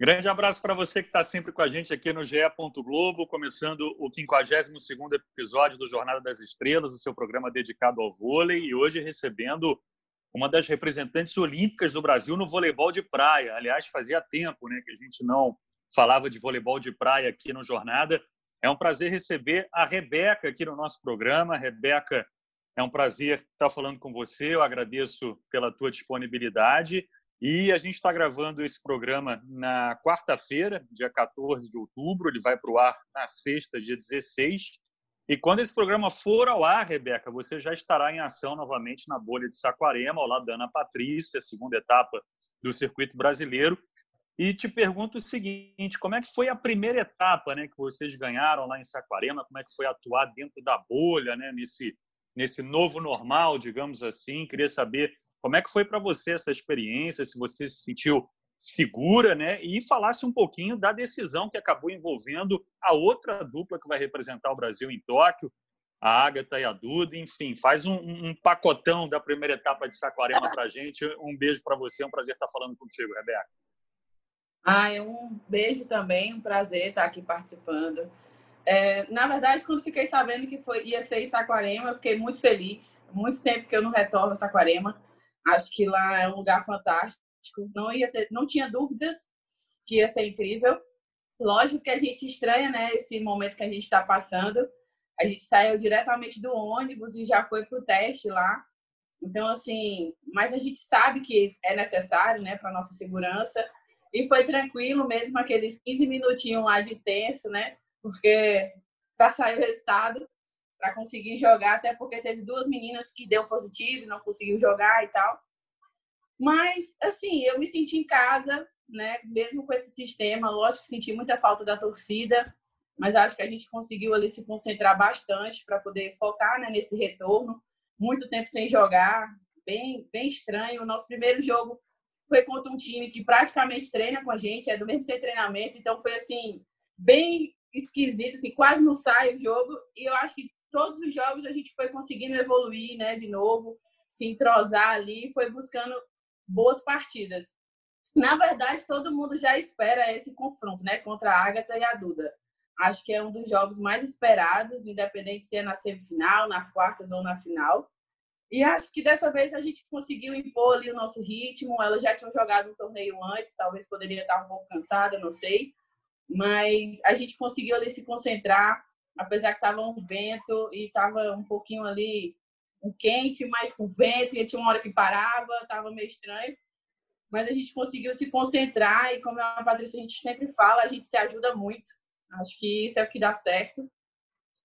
Grande abraço para você que está sempre com a gente aqui no GE. Globo, começando o 52º episódio do Jornada das Estrelas, o seu programa dedicado ao vôlei, e hoje recebendo uma das representantes olímpicas do Brasil no voleibol de praia. Aliás, fazia tempo né, que a gente não falava de voleibol de praia aqui no Jornada. É um prazer receber a Rebeca aqui no nosso programa. Rebeca, é um prazer estar falando com você. Eu agradeço pela tua disponibilidade. E a gente está gravando esse programa na quarta-feira, dia 14 de outubro. Ele vai para o ar na sexta, dia 16. E quando esse programa for ao ar, Rebeca, você já estará em ação novamente na bolha de Saquarema, ao lado da Ana Patrícia, segunda etapa do circuito brasileiro. E te pergunto o seguinte: como é que foi a primeira etapa né, que vocês ganharam lá em Saquarema? Como é que foi atuar dentro da bolha, né, nesse, nesse novo normal, digamos assim? Queria saber como é que foi para você essa experiência, se você se sentiu segura, né? E falasse um pouquinho da decisão que acabou envolvendo a outra dupla que vai representar o Brasil em Tóquio, a Agatha e a Duda. Enfim, faz um, um pacotão da primeira etapa de Saquarema para gente. Um beijo para você, é um prazer estar falando contigo, Rebeca. Ah, um beijo também, um prazer estar aqui participando. É, na verdade, quando fiquei sabendo que foi, ia ser em Saquarema, eu fiquei muito feliz. Muito tempo que eu não retorno a Saquarema. Acho que lá é um lugar fantástico. Não, ia ter, não tinha dúvidas que ia ser incrível. Lógico que a gente estranha né, esse momento que a gente está passando. A gente saiu diretamente do ônibus e já foi para o teste lá. Então, assim, mas a gente sabe que é necessário né, para nossa segurança. E foi tranquilo mesmo, aqueles 15 minutinhos lá de tenso, né? Porque para sair o resultado, para conseguir jogar, até porque teve duas meninas que deu positivo, não conseguiu jogar e tal. Mas, assim, eu me senti em casa, né? Mesmo com esse sistema, lógico que senti muita falta da torcida, mas acho que a gente conseguiu ali se concentrar bastante para poder focar né, nesse retorno. Muito tempo sem jogar, bem, bem estranho. O nosso primeiro jogo foi contra um time que praticamente treina com a gente, é do mesmo sem treinamento, então foi assim, bem esquisito, assim, quase não sai o jogo. E eu acho que todos os jogos a gente foi conseguindo evoluir, né, de novo, se entrosar ali, foi buscando boas partidas. Na verdade, todo mundo já espera esse confronto, né, contra a Agatha e a Duda. Acho que é um dos jogos mais esperados, independente se é na semifinal, nas quartas ou na final. E acho que dessa vez a gente conseguiu impor ali o nosso ritmo. Elas já tinham jogado um torneio antes, talvez poderia estar um pouco cansada, não sei. Mas a gente conseguiu ali se concentrar, apesar que estava um vento e estava um pouquinho ali um quente, mas com vento, e tinha uma hora que parava, estava meio estranho. Mas a gente conseguiu se concentrar e, como a Patrícia a gente sempre fala, a gente se ajuda muito. Acho que isso é o que dá certo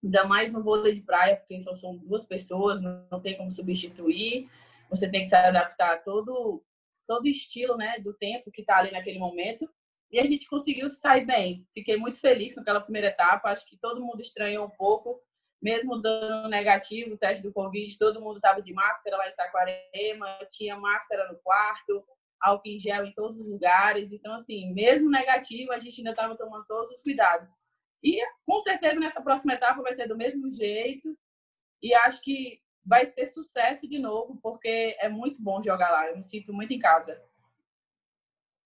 ainda mais no vôlei de praia, porque só são duas pessoas, não tem como substituir. Você tem que se adaptar a todo todo estilo, né, do tempo que está ali naquele momento. E a gente conseguiu sair bem. Fiquei muito feliz com aquela primeira etapa. Acho que todo mundo estranhou um pouco, mesmo dando negativo o teste do Covid, todo mundo estava de máscara lá em Saquarema, tinha máscara no quarto, álcool em gel em todos os lugares. Então, assim, mesmo negativo, a gente ainda estava tomando todos os cuidados. E com certeza nessa próxima etapa vai ser do mesmo jeito. E acho que vai ser sucesso de novo, porque é muito bom jogar lá. Eu me sinto muito em casa.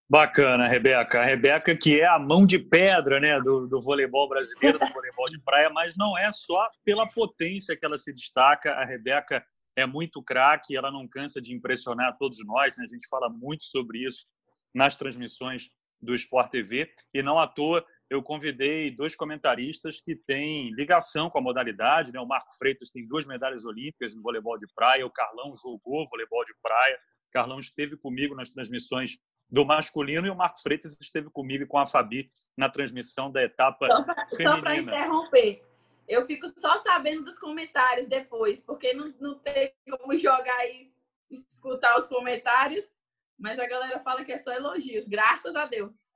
Bacana, Rebeca. A Rebeca, que é a mão de pedra né, do, do voleibol brasileiro, do voleibol de praia, mas não é só pela potência que ela se destaca. A Rebeca é muito craque, ela não cansa de impressionar todos nós. Né? A gente fala muito sobre isso nas transmissões do Sport TV. E não à toa eu convidei dois comentaristas que têm ligação com a modalidade. Né? O Marco Freitas tem duas medalhas olímpicas no voleibol de praia, o Carlão jogou voleibol de praia. O Carlão esteve comigo nas transmissões do masculino e o Marco Freitas esteve comigo com a Fabi na transmissão da etapa só pra, feminina. Só para interromper, eu fico só sabendo dos comentários depois, porque não, não tem como jogar e escutar os comentários, mas a galera fala que é só elogios, graças a Deus.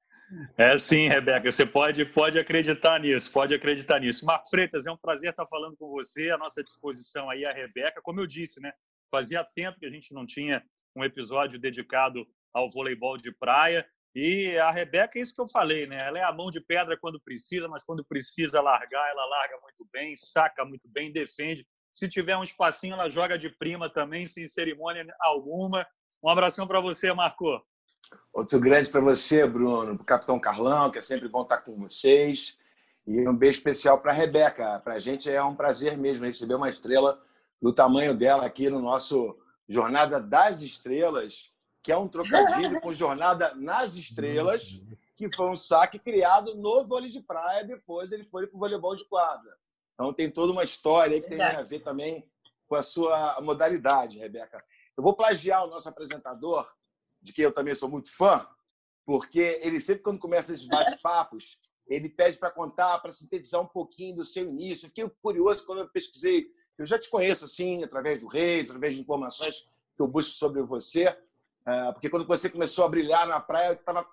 É sim, Rebeca, você pode, pode acreditar nisso, pode acreditar nisso. Marco Freitas, é um prazer estar falando com você, à nossa disposição aí a Rebeca. Como eu disse, né, fazia tempo que a gente não tinha um episódio dedicado ao voleibol de praia. E a Rebeca, é isso que eu falei, né? Ela é a mão de pedra quando precisa, mas quando precisa largar, ela larga muito bem, saca muito bem, defende. Se tiver um espacinho, ela joga de prima também, sem cerimônia alguma. Um abração para você, Marco. Outro grande para você, Bruno, para o Capitão Carlão, que é sempre bom estar com vocês. E um beijo especial para a Rebeca. Para a gente é um prazer mesmo receber uma estrela do tamanho dela aqui no nosso Jornada das Estrelas, que é um trocadilho com Jornada nas Estrelas, que foi um saque criado no vôlei de praia, depois ele foi para o voleibol de quadra. Então tem toda uma história que tem a ver também com a sua modalidade, Rebeca. Eu vou plagiar o nosso apresentador, de quem eu também sou muito fã, porque ele sempre, quando começa esses bate-papos, ele pede para contar, para sintetizar um pouquinho do seu início. Eu fiquei curioso quando eu pesquisei. Eu já te conheço, assim, através do Reis, através de informações que eu busco sobre você. É, porque quando você começou a brilhar na praia, eu estava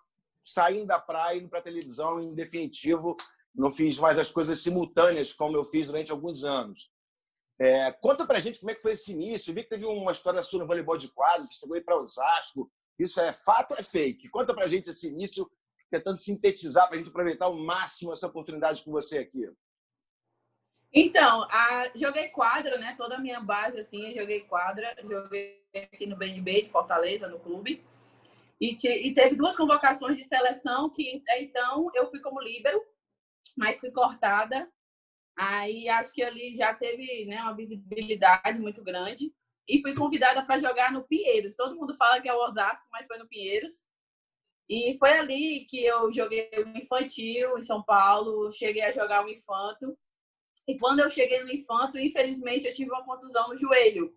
saindo da praia, indo para a televisão, em definitivo, não fiz mais as coisas simultâneas como eu fiz durante alguns anos. É, conta para gente como é que foi esse início. Eu vi que teve uma história sua no voleibol de quadro, você chegou aí para Osasco. Isso é fato ou é fake? Conta para gente esse início tentando sintetizar para a gente aproveitar ao máximo essa oportunidade com você aqui. Então, a, joguei quadra, né? Toda a minha base, assim, joguei quadra. Joguei aqui no BNB de Fortaleza, no clube. E, te, e, teve duas convocações de seleção que, então, eu fui como líbero, mas fui cortada. Aí, acho que ali já teve né, uma visibilidade muito grande. E fui convidada para jogar no Pinheiros. Todo mundo fala que é o Osasco, mas foi no Pinheiros. E foi ali que eu joguei o infantil em São Paulo, cheguei a jogar o infanto. E quando eu cheguei no infanto, infelizmente eu tive uma contusão no joelho.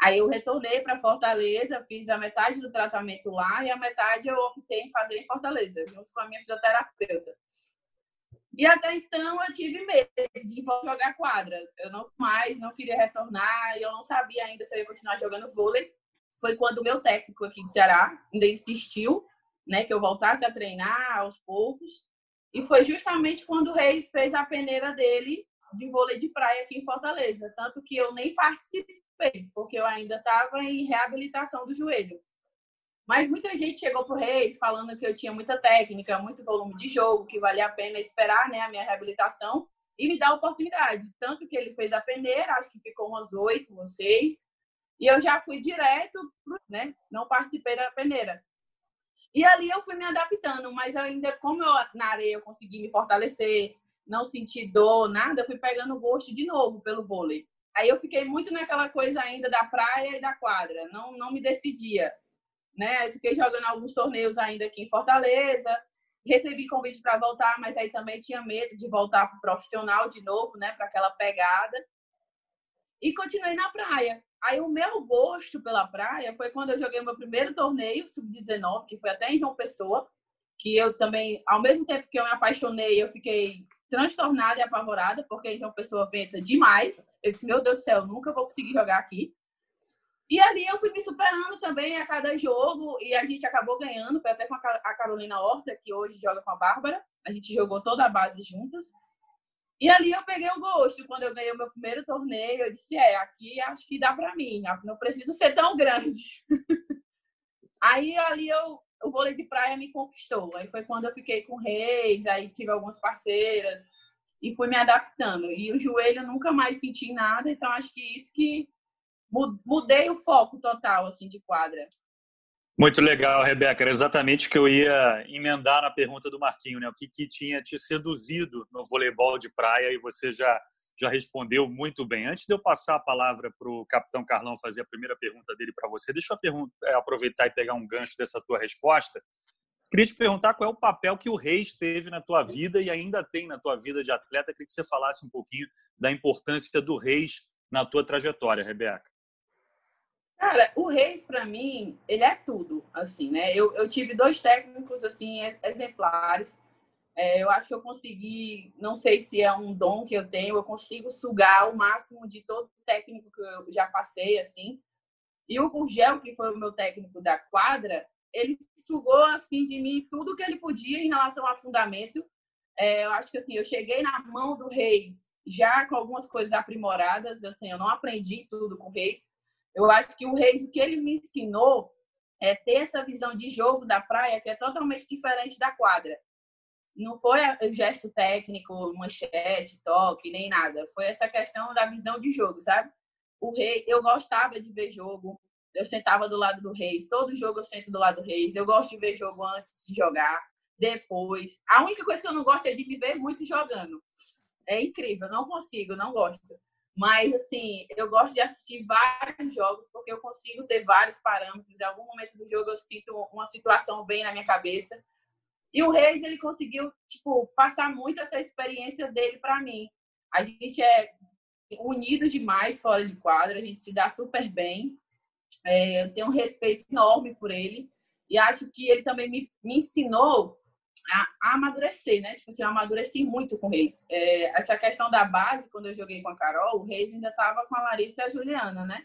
Aí eu retornei para Fortaleza, fiz a metade do tratamento lá e a metade eu optei em fazer em Fortaleza, junto com a minha fisioterapeuta. E até então eu tive medo de jogar quadra. Eu não mais, não queria retornar, e eu não sabia ainda se eu ia continuar jogando vôlei foi quando o meu técnico aqui de Ceará ainda insistiu, né, que eu voltasse a treinar aos poucos. E foi justamente quando o Reis fez a peneira dele de vôlei de praia aqui em Fortaleza, tanto que eu nem participei, porque eu ainda estava em reabilitação do joelho. Mas muita gente chegou pro Reis falando que eu tinha muita técnica, muito volume de jogo, que valia a pena esperar, né, a minha reabilitação e me dar a oportunidade. Tanto que ele fez a peneira, acho que ficou umas oito, umas seis, e eu já fui direto, né? Não participei da peneira. E ali eu fui me adaptando, mas ainda, como eu, na areia eu consegui me fortalecer, não senti dor, nada, eu fui pegando gosto de novo pelo vôlei. Aí eu fiquei muito naquela coisa ainda da praia e da quadra, não, não me decidia. Né? Fiquei jogando alguns torneios ainda aqui em Fortaleza, recebi convite para voltar, mas aí também tinha medo de voltar para o profissional de novo, né? Para aquela pegada. E continuei na praia. Aí o meu gosto pela praia foi quando eu joguei meu primeiro torneio, sub-19, que foi até em João Pessoa, que eu também, ao mesmo tempo que eu me apaixonei, eu fiquei transtornada e apavorada, porque em João Pessoa venta demais. Eu disse, meu Deus do céu, nunca vou conseguir jogar aqui. E ali eu fui me superando também a cada jogo e a gente acabou ganhando. Foi até com a Carolina Horta, que hoje joga com a Bárbara. A gente jogou toda a base juntas. E ali eu peguei o gosto. Quando eu ganhei o meu primeiro torneio, eu disse: é, aqui acho que dá para mim, não precisa ser tão grande. aí ali eu, o vôlei de praia me conquistou. Aí foi quando eu fiquei com Reis, aí tive algumas parceiras e fui me adaptando. E o joelho eu nunca mais senti nada, então acho que isso que mudei o foco total assim de quadra. Muito legal, Rebeca. Era exatamente o que eu ia emendar na pergunta do Marquinho, né? O que, que tinha te seduzido no voleibol de praia e você já, já respondeu muito bem. Antes de eu passar a palavra para o capitão Carlão fazer a primeira pergunta dele para você, deixa eu pergunta, é, aproveitar e pegar um gancho dessa tua resposta. Queria te perguntar qual é o papel que o Reis teve na tua vida e ainda tem na tua vida de atleta. Queria que você falasse um pouquinho da importância do Reis na tua trajetória, Rebeca. Cara, o Reis, para mim, ele é tudo, assim, né? Eu, eu tive dois técnicos, assim, exemplares. É, eu acho que eu consegui, não sei se é um dom que eu tenho, eu consigo sugar o máximo de todo técnico que eu já passei, assim. E o Gurgel, que foi o meu técnico da quadra, ele sugou, assim, de mim tudo que ele podia em relação ao fundamento. É, eu acho que, assim, eu cheguei na mão do Reis já com algumas coisas aprimoradas, assim, eu não aprendi tudo com o Reis, eu acho que o Reis, o que ele me ensinou é ter essa visão de jogo da praia que é totalmente diferente da quadra. Não foi gesto técnico, manchete, toque, nem nada. Foi essa questão da visão de jogo, sabe? O Rei, eu gostava de ver jogo. eu sentava do lado do Reis. Todo jogo eu sento do lado do Reis. Eu gosto de ver jogo antes de jogar, depois. A única coisa que eu não gosto é de me ver muito jogando. É incrível, não consigo, não gosto. Mas, assim, eu gosto de assistir vários jogos, porque eu consigo ter vários parâmetros. Em algum momento do jogo eu sinto uma situação bem na minha cabeça. E o Reis, ele conseguiu, tipo, passar muito essa experiência dele para mim. A gente é unido demais fora de quadra, a gente se dá super bem. É, eu tenho um respeito enorme por ele. E acho que ele também me, me ensinou a, a, amadurecer, né? Tipo assim, eu amadureci muito com o Reis. É, essa questão da base, quando eu joguei com a Carol, o Reis ainda estava com a Larissa e a Juliana, né?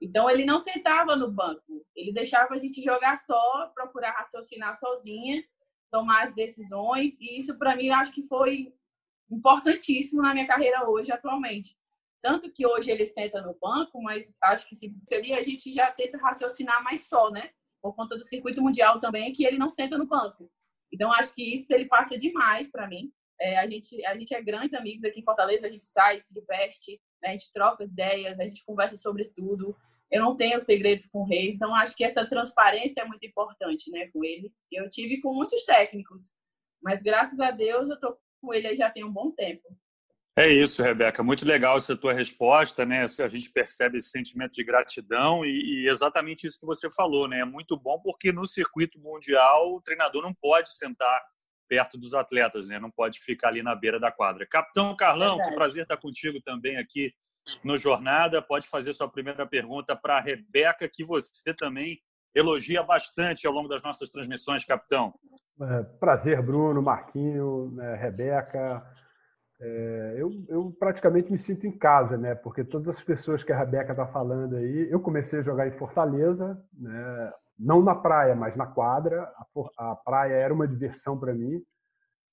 Então ele não sentava no banco, ele deixava a gente jogar só, procurar raciocinar sozinha, tomar as decisões, e isso para mim eu acho que foi importantíssimo na minha carreira hoje, atualmente. Tanto que hoje ele senta no banco, mas acho que se seria a gente já tenta raciocinar mais só, né? Por conta do circuito mundial também, que ele não senta no banco. Então, acho que isso ele passa demais para mim. É, a, gente, a gente é grandes amigos aqui em Fortaleza, a gente sai, se diverte, né? a gente troca as ideias, a gente conversa sobre tudo. Eu não tenho segredos com o Reis, então acho que essa transparência é muito importante né, com ele. Eu tive com muitos técnicos, mas graças a Deus eu tô com ele já tem um bom tempo. É isso, Rebeca. Muito legal essa tua resposta, né? A gente percebe esse sentimento de gratidão e, e, exatamente isso que você falou, né? É muito bom porque no circuito mundial o treinador não pode sentar perto dos atletas, né? Não pode ficar ali na beira da quadra. Capitão Carlão, que prazer estar contigo também aqui no Jornada. Pode fazer sua primeira pergunta para a Rebeca, que você também elogia bastante ao longo das nossas transmissões, capitão. É, prazer, Bruno, Marquinho, né, Rebeca. É, eu, eu, praticamente me sinto em casa, né? Porque todas as pessoas que a Rebeca está falando aí, eu comecei a jogar em Fortaleza, né? não na praia, mas na quadra. A, a praia era uma diversão para mim.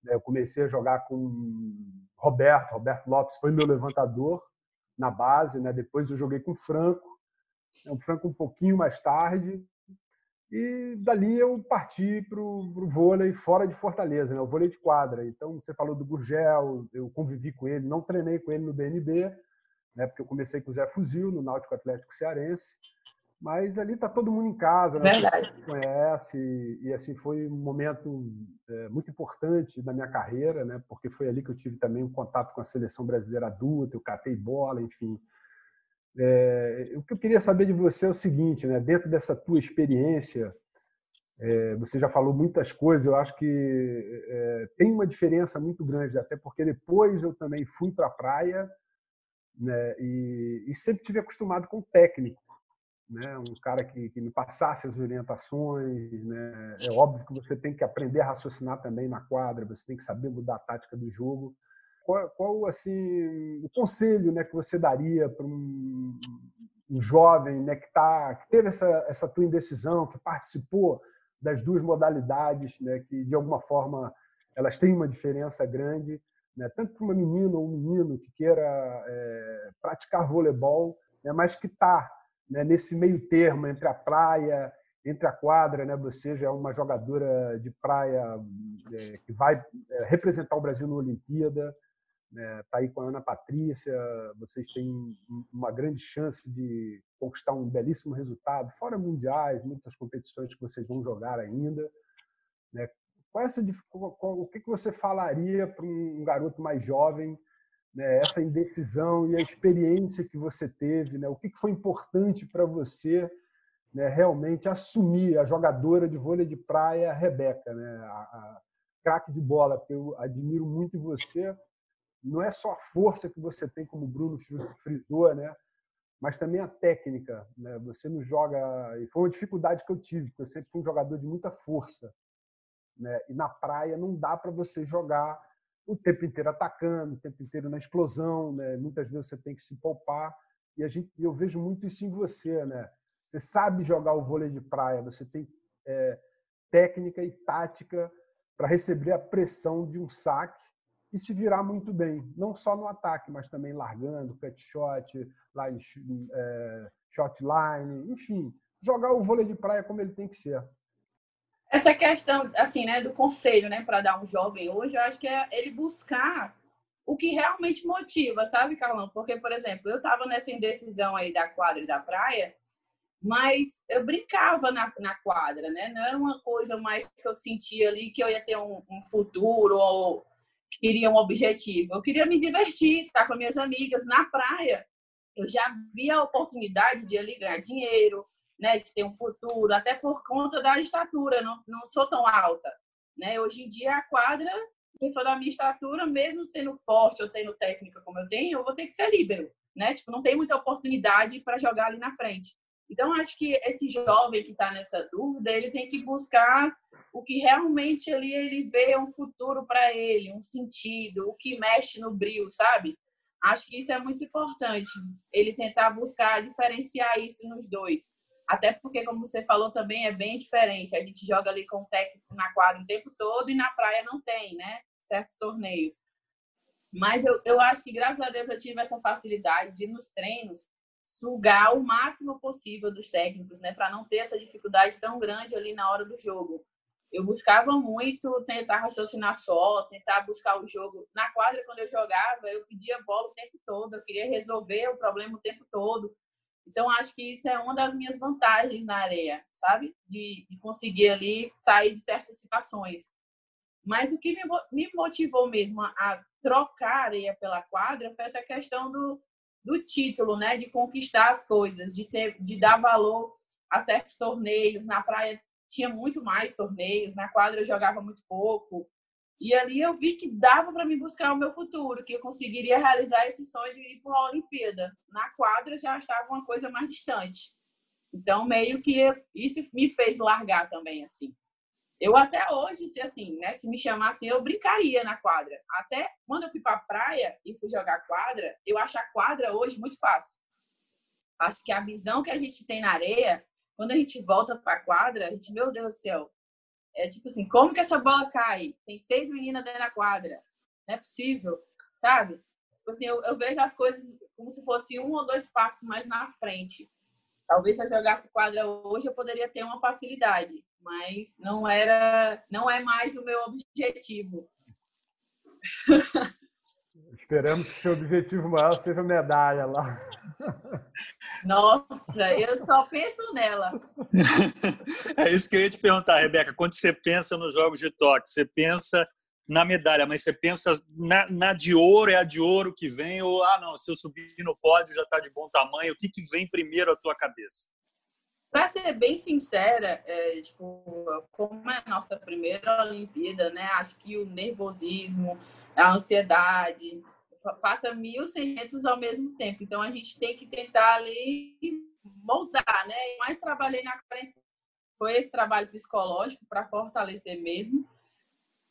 Né? Eu comecei a jogar com Roberto, Roberto Lopes foi meu levantador na base, né? Depois eu joguei com Franco, o Franco um pouquinho mais tarde, e dali eu parti para o vôlei fora de Fortaleza, né? o vôlei de quadra. Então, você falou do Gurgel, eu convivi com ele, não treinei com ele no BNB, né? porque eu comecei com o Zé Fuzil, no Náutico Atlético Cearense. Mas ali está todo mundo em casa, né? Verdade. Conhece. E assim, foi um momento é, muito importante na minha carreira, né? porque foi ali que eu tive também um contato com a seleção brasileira adulta, eu catei bola, enfim é, o que eu queria saber de você é o seguinte, né? dentro dessa tua experiência, é, você já falou muitas coisas, eu acho que é, tem uma diferença muito grande, até porque depois eu também fui para a praia né? e, e, sempre tive acostumado com o técnico, né? um cara que, que me passasse as orientações. Né? É óbvio que você tem que aprender a raciocinar também na quadra, você tem que saber mudar a tática do jogo, qual, qual assim o conselho né, que você daria para um, um, jovem né, que, tá, que teve essa, essa tua indecisão, que participou das duas modalidades, né, que de alguma forma elas têm uma diferença grande, né, tanto para uma menina ou um menino que queira é, praticar voleibol, né, mas que está né, nesse meio termo entre a praia, entre a quadra, né, você já é uma jogadora de praia é, que vai é, representar o Brasil na Olimpíada, né, tá aí com a Ana Patrícia, vocês têm uma grande chance de conquistar um belíssimo resultado, fora mundiais, muitas competições que vocês vão jogar ainda. Né? Qual essa, qual, o que, que você falaria para um garoto mais jovem, né, essa indecisão e a experiência que você teve, né, o que, que foi importante para você né, realmente assumir a jogadora de vôlei de praia, Rebeca, né, a, a craque de bola, porque eu admiro muito você, não é só a força que você tem, como o Bruno frisou, né? mas também a técnica. Né? Você não joga. E foi uma dificuldade que eu tive, porque eu sempre fui um jogador de muita força. Né? E na praia não dá para você jogar o tempo inteiro atacando, o tempo inteiro na explosão. Né? Muitas vezes você tem que se poupar. E a gente, eu vejo muito isso em você. Né? Você sabe jogar o vôlei de praia, você tem é, técnica e tática para receber a pressão de um saque e se virar muito bem, não só no ataque, mas também largando, cut shot, line, é, shot line, enfim, jogar o vôlei de praia como ele tem que ser. Essa questão, assim, né, do conselho, né, para dar um jovem hoje, eu acho que é ele buscar o que realmente motiva, sabe, Carlão? Porque, por exemplo, eu estava nessa indecisão aí da quadra e da praia, mas eu brincava na, na quadra, né? Não era uma coisa mais que eu sentia ali que eu ia ter um, um futuro ou queria um objetivo. Eu queria me divertir, estar com minhas amigas na praia. Eu já via a oportunidade de ali ganhar dinheiro, né? De ter um futuro, até por conta da estatura. Não, não sou tão alta, né? Hoje em dia a quadra, pessoa da minha estatura, mesmo sendo forte ou tendo técnica como eu tenho, eu vou ter que ser líbero, né? Tipo, não tem muita oportunidade para jogar ali na frente. Então, acho que esse jovem que está nessa dúvida, ele tem que buscar o que realmente ali ele vê um futuro para ele, um sentido, o que mexe no brilho, sabe? Acho que isso é muito importante, ele tentar buscar diferenciar isso nos dois. Até porque, como você falou também, é bem diferente. A gente joga ali com o técnico na quadra o tempo todo e na praia não tem, né? Certos torneios. Mas eu, eu acho que, graças a Deus, eu tive essa facilidade de, nos treinos, sugar o máximo possível dos técnicos, né, para não ter essa dificuldade tão grande ali na hora do jogo. Eu buscava muito tentar raciocinar só, tentar buscar o jogo. Na quadra, quando eu jogava, eu pedia bola o tempo todo, eu queria resolver o problema o tempo todo. Então, acho que isso é uma das minhas vantagens na areia, sabe? De, de conseguir ali sair de certas situações. Mas o que me, me motivou mesmo a, a trocar a areia pela quadra foi essa questão do, do título, né? De conquistar as coisas, de, ter, de dar valor a certos torneios. Na praia tinha muito mais torneios, na quadra eu jogava muito pouco. E ali eu vi que dava para me buscar o meu futuro, que eu conseguiria realizar esse sonho de ir para uma Olimpíada. Na quadra já estava uma coisa mais distante. Então, meio que isso me fez largar também, assim. Eu até hoje, se assim, né, se me chamassem, eu brincaria na quadra. Até quando eu fui para a praia e fui jogar quadra, eu acho a quadra hoje muito fácil. Acho que a visão que a gente tem na areia, quando a gente volta para a quadra, a gente, meu Deus do céu, é tipo assim, como que essa bola cai? Tem seis meninas dentro da quadra. Não é possível, sabe? Tipo assim, eu, eu vejo as coisas como se fosse um ou dois passos mais na frente. Talvez se eu jogasse quadra hoje, eu poderia ter uma facilidade mas não era, não é mais o meu objetivo. Esperamos que seu objetivo maior seja medalha lá. Nossa, eu só penso nela. É isso que eu ia te perguntar, Rebeca. Quando você pensa nos Jogos de Tóquio, você pensa na medalha, mas você pensa na, na, de ouro, é a de ouro que vem, ou, ah, não, se eu subir no pódio já está de bom tamanho, o que, que vem primeiro à tua cabeça? Para ser bem sincera, é, tipo, como é a nossa primeira Olimpíada, né? Acho que o nervosismo, a ansiedade, passa mil seiscentos ao mesmo tempo. Então a gente tem que tentar ali moldar, né? Mais trabalhei na foi esse trabalho psicológico para fortalecer mesmo.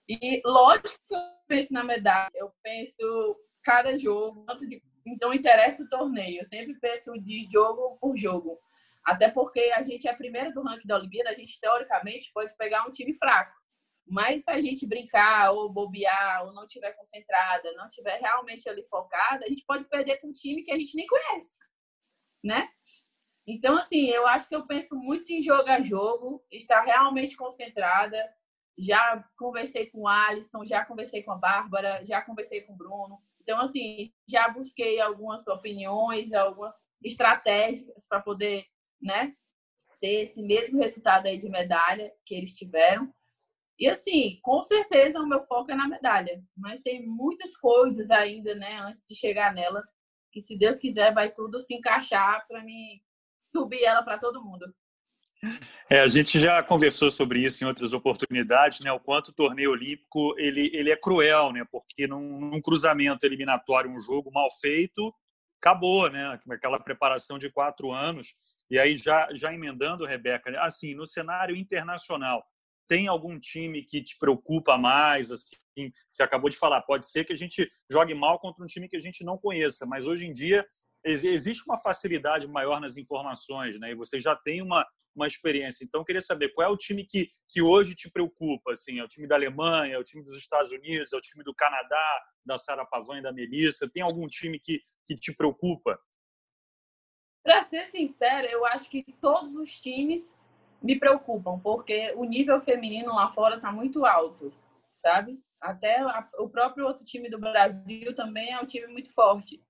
E lógico que eu penso na medalha, eu penso cada jogo, então interessa o torneio. Eu sempre penso de jogo por jogo. Até porque a gente é primeiro do ranking da Olimpíada, a gente teoricamente pode pegar um time fraco. Mas se a gente brincar ou bobear ou não tiver concentrada, não tiver realmente ali focada, a gente pode perder para um time que a gente nem conhece, né? Então, assim, eu acho que eu penso muito em jogo a jogo, estar realmente concentrada. Já conversei com o Alisson, já conversei com a Bárbara, já conversei com o Bruno. Então, assim, já busquei algumas opiniões, algumas estratégias para poder né? Ter esse mesmo resultado aí de medalha que eles tiveram. E assim, com certeza o meu foco é na medalha, mas tem muitas coisas ainda, né, antes de chegar nela, que se Deus quiser vai tudo se encaixar para mim subir ela para todo mundo. É, a gente já conversou sobre isso em outras oportunidades, né? O quanto o torneio olímpico ele, ele é cruel, né? Porque num, num cruzamento eliminatório, um jogo mal feito, acabou, né? Aquela preparação de quatro anos. E aí, já, já emendando, Rebeca, assim, no cenário internacional, tem algum time que te preocupa mais? Assim, você acabou de falar, pode ser que a gente jogue mal contra um time que a gente não conheça, mas hoje em dia existe uma facilidade maior nas informações, né? E você já tem uma, uma experiência. Então, queria saber qual é o time que, que hoje te preocupa? Assim, é o time da Alemanha, é o time dos Estados Unidos, é o time do Canadá, da Sara Pavan e da Melissa? Tem algum time que, que te preocupa? Para ser sincera, eu acho que todos os times me preocupam, porque o nível feminino lá fora está muito alto, sabe? Até a, o próprio outro time do Brasil também é um time muito forte.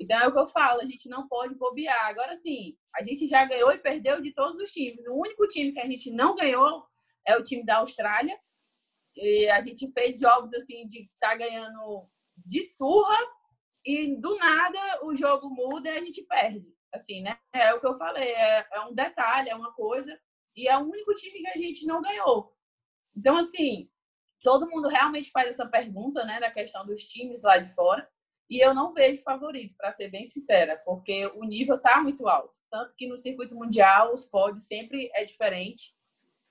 Então é o que eu falo, a gente não pode bobear. Agora sim, a gente já ganhou e perdeu de todos os times. O único time que a gente não ganhou é o time da Austrália. E a gente fez jogos assim de estar tá ganhando de surra e do nada o jogo muda e a gente perde. Assim, né? É o que eu falei, é, é um detalhe, é uma coisa. E é o único time que a gente não ganhou. Então, assim, todo mundo realmente faz essa pergunta, né, da questão dos times lá de fora. E eu não vejo favorito, para ser bem sincera, porque o nível está muito alto. Tanto que no circuito mundial os pódios sempre é diferente,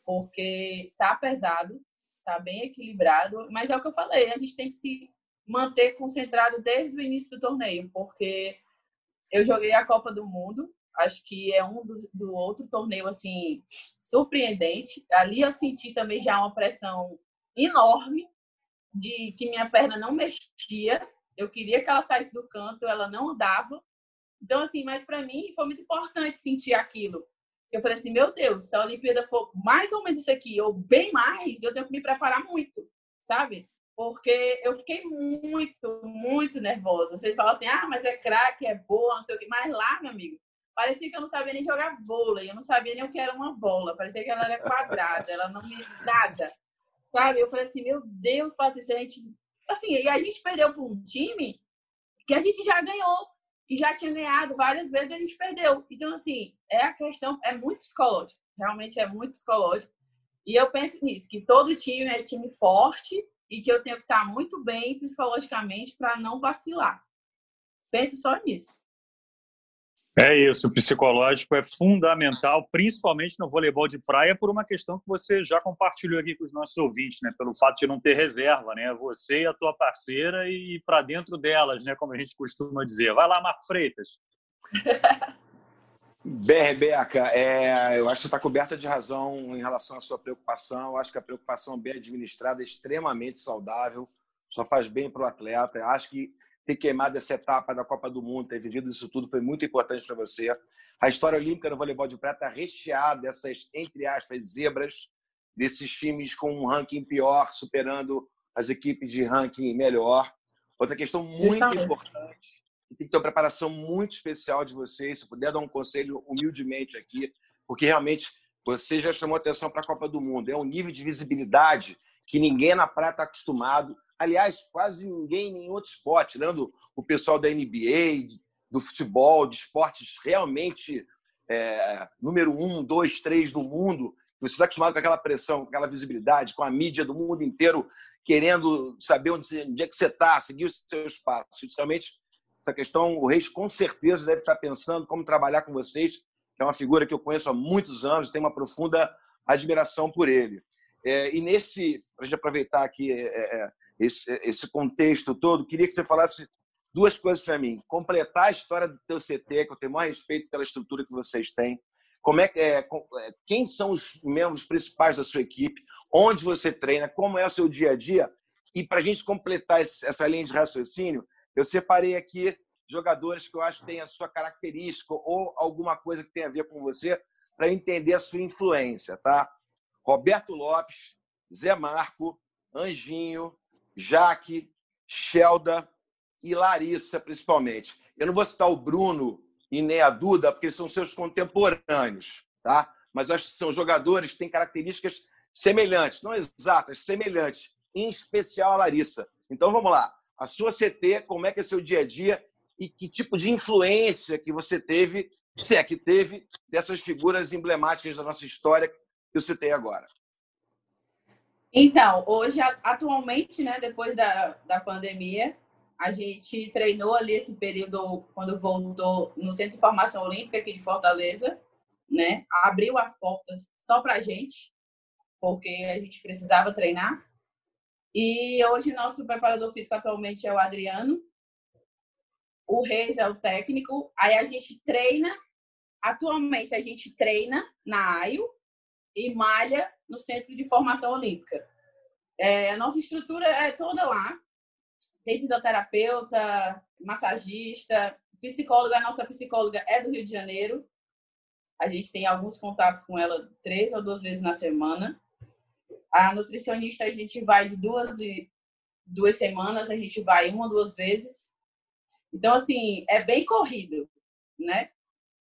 porque tá pesado, tá bem equilibrado. Mas é o que eu falei, a gente tem que se manter concentrado desde o início do torneio, porque eu joguei a Copa do Mundo, acho que é um do, do outro torneio assim surpreendente. Ali eu senti também já uma pressão enorme de que minha perna não mexia. Eu queria que ela saísse do canto, ela não andava. Então, assim, mas para mim foi muito importante sentir aquilo. Eu falei assim, meu Deus, se a Olimpíada for mais ou menos isso aqui, ou bem mais, eu tenho que me preparar muito, sabe? Porque eu fiquei muito, muito nervosa. Vocês falam assim, ah, mas é craque, é boa, não sei o quê. Mas lá, meu amigo, parecia que eu não sabia nem jogar vôlei, eu não sabia nem o que era uma bola, parecia que ela era quadrada, ela não me nada. Sabe? Eu falei assim, meu Deus, Patrícia, a gente assim, e a gente perdeu para um time que a gente já ganhou e já tinha ganhado várias vezes a gente perdeu. Então assim, é a questão é muito psicológico, realmente é muito psicológico. E eu penso nisso, que todo time é time forte e que eu tenho que estar muito bem psicologicamente para não vacilar. Penso só nisso. É isso, o psicológico é fundamental, principalmente no voleibol de praia, por uma questão que você já compartilhou aqui com os nossos ouvintes, né? Pelo fato de não ter reserva, né? Você e a tua parceira e para dentro delas, né? Como a gente costuma dizer. Vai lá, Marco Freitas. Bem, Rebeca, é, eu acho que você está coberta de razão em relação à sua preocupação. Eu acho que a preocupação bem administrada é extremamente saudável, só faz bem para o atleta. Eu acho que ter queimado essa etapa da Copa do Mundo, ter vivido isso tudo, foi muito importante para você. A história olímpica no voleibol de prata é recheada dessas, entre aspas, zebras, desses times com um ranking pior, superando as equipes de ranking melhor. Outra questão muito Justamente. importante, que tem que ter uma preparação muito especial de vocês, se puder dar um conselho humildemente aqui, porque realmente você já chamou atenção para a Copa do Mundo. É um nível de visibilidade que ninguém na prata está acostumado Aliás, quase ninguém em outro esporte, tirando o pessoal da NBA, do futebol, de esportes realmente é, número um, dois, três do mundo. Você está acostumado com aquela pressão, com aquela visibilidade, com a mídia do mundo inteiro querendo saber onde, onde é que você está, seguir o seu espaço. Realmente, essa questão, o Reis com certeza deve estar pensando como trabalhar com vocês, que é uma figura que eu conheço há muitos anos, tenho uma profunda admiração por ele. É, e nesse, para a gente aproveitar aqui é, é esse, esse contexto todo, queria que você falasse duas coisas para mim. Completar a história do teu CT, que eu tenho mais respeito pela estrutura que vocês têm. Como é, é, é, quem são os membros principais da sua equipe? Onde você treina? Como é o seu dia a dia? E para a gente completar essa linha de raciocínio, eu separei aqui jogadores que eu acho que têm a sua característica ou alguma coisa que tem a ver com você para entender a sua influência, tá? Roberto Lopes, Zé Marco, Anjinho, Jaque, Shelda e Larissa, principalmente. Eu não vou citar o Bruno e nem a Duda, porque são seus contemporâneos, tá? Mas acho que são jogadores que têm características semelhantes, não exatas, semelhantes, em especial a Larissa. Então vamos lá. A sua CT, como é que é seu dia a dia e que tipo de influência que você teve, se é que teve, dessas figuras emblemáticas da nossa história que eu citei agora? Então, hoje, atualmente, né, depois da, da pandemia, a gente treinou ali esse período, quando voltou no Centro de Formação Olímpica aqui de Fortaleza, né? Abriu as portas só para a gente, porque a gente precisava treinar. E hoje, nosso preparador físico atualmente é o Adriano. O Reis é o técnico. Aí a gente treina. Atualmente, a gente treina na AIO, e malha no Centro de Formação Olímpica. É, a nossa estrutura é toda lá. Tem fisioterapeuta, massagista, psicóloga. A nossa psicóloga é do Rio de Janeiro. A gente tem alguns contatos com ela três ou duas vezes na semana. A nutricionista a gente vai de duas e duas semanas, a gente vai uma duas vezes. Então, assim, é bem corrido, né?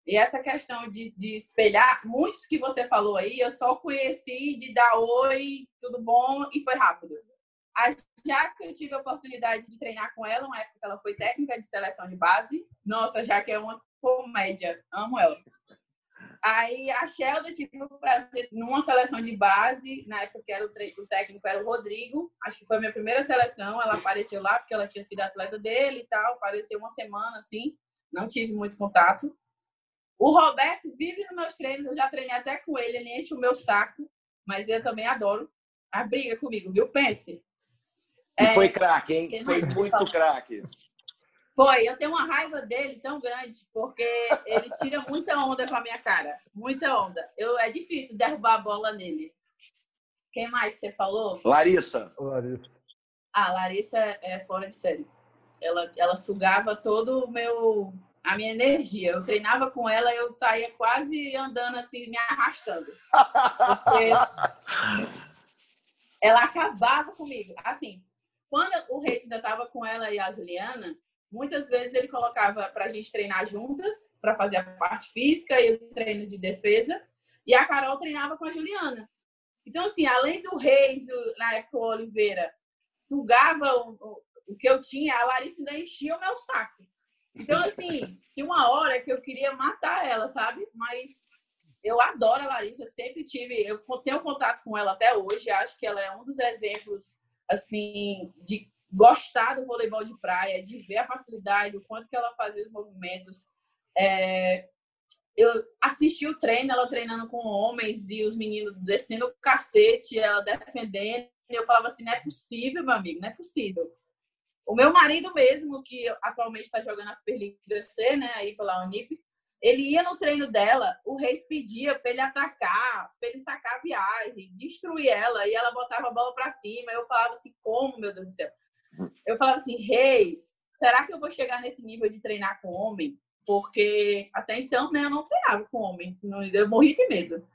E essa questão de, de espelhar, muitos que você falou aí, eu só conheci de dar oi, tudo bom, e foi rápido. A Jaque, eu tive a oportunidade de treinar com ela, uma época ela foi técnica de seleção de base. Nossa, Jaque é uma comédia, amo ela. Aí a Shelda tive o prazer numa seleção de base, na época que era o, o, técnico era o Rodrigo, acho que foi a minha primeira seleção, ela apareceu lá porque ela tinha sido atleta dele e tal, apareceu uma semana assim, não tive muito contato. O Roberto vive nos meus treinos, eu já treinei até com ele, ele enche o meu saco, mas eu também adoro. A briga comigo, viu? Pense. E é, foi craque, hein? Foi muito craque. Foi, eu tenho uma raiva dele tão grande, porque ele tira muita onda com a minha cara. Muita onda. Eu, é difícil derrubar a bola nele. Quem mais você falou? Larissa. Larissa. Ah, Larissa é fora de série. Ela, ela sugava todo o meu a minha energia. Eu treinava com ela, eu saía quase andando assim, me arrastando. Porque ela acabava comigo. Assim, quando o Reis ainda estava com ela e a Juliana, muitas vezes ele colocava para a gente treinar juntas, para fazer a parte física e o treino de defesa, e a Carol treinava com a Juliana. Então, assim, além do Reis, na época o Oliveira, sugava o, o, que eu tinha, a Larissa ainda enchia o meu saco. Então, assim, tinha uma hora que eu queria matar ela, sabe? Mas eu adoro a Larissa, sempre tive, eu tenho contato com ela até hoje, acho que ela é um dos exemplos, assim, de gostar do voleibol de praia, de ver a facilidade, o quanto que ela fazia os movimentos. É, eu assisti o treino, ela treinando com homens e os meninos descendo o cacete, ela defendendo. E eu falava assim: não é possível, meu amigo, não é possível. O meu marido mesmo, que atualmente está jogando a Superliga C, né, aí pela Unip, ele ia no treino dela, o Reis pedia para ele atacar, para ele sacar a viagem, destruir ela, e ela botava a bola para cima. Eu falava assim, como, meu Deus do céu? Eu falava assim, Reis, será que eu vou chegar nesse nível de treinar com homem? Porque até então, né, eu não treinava com homem, eu morri de medo.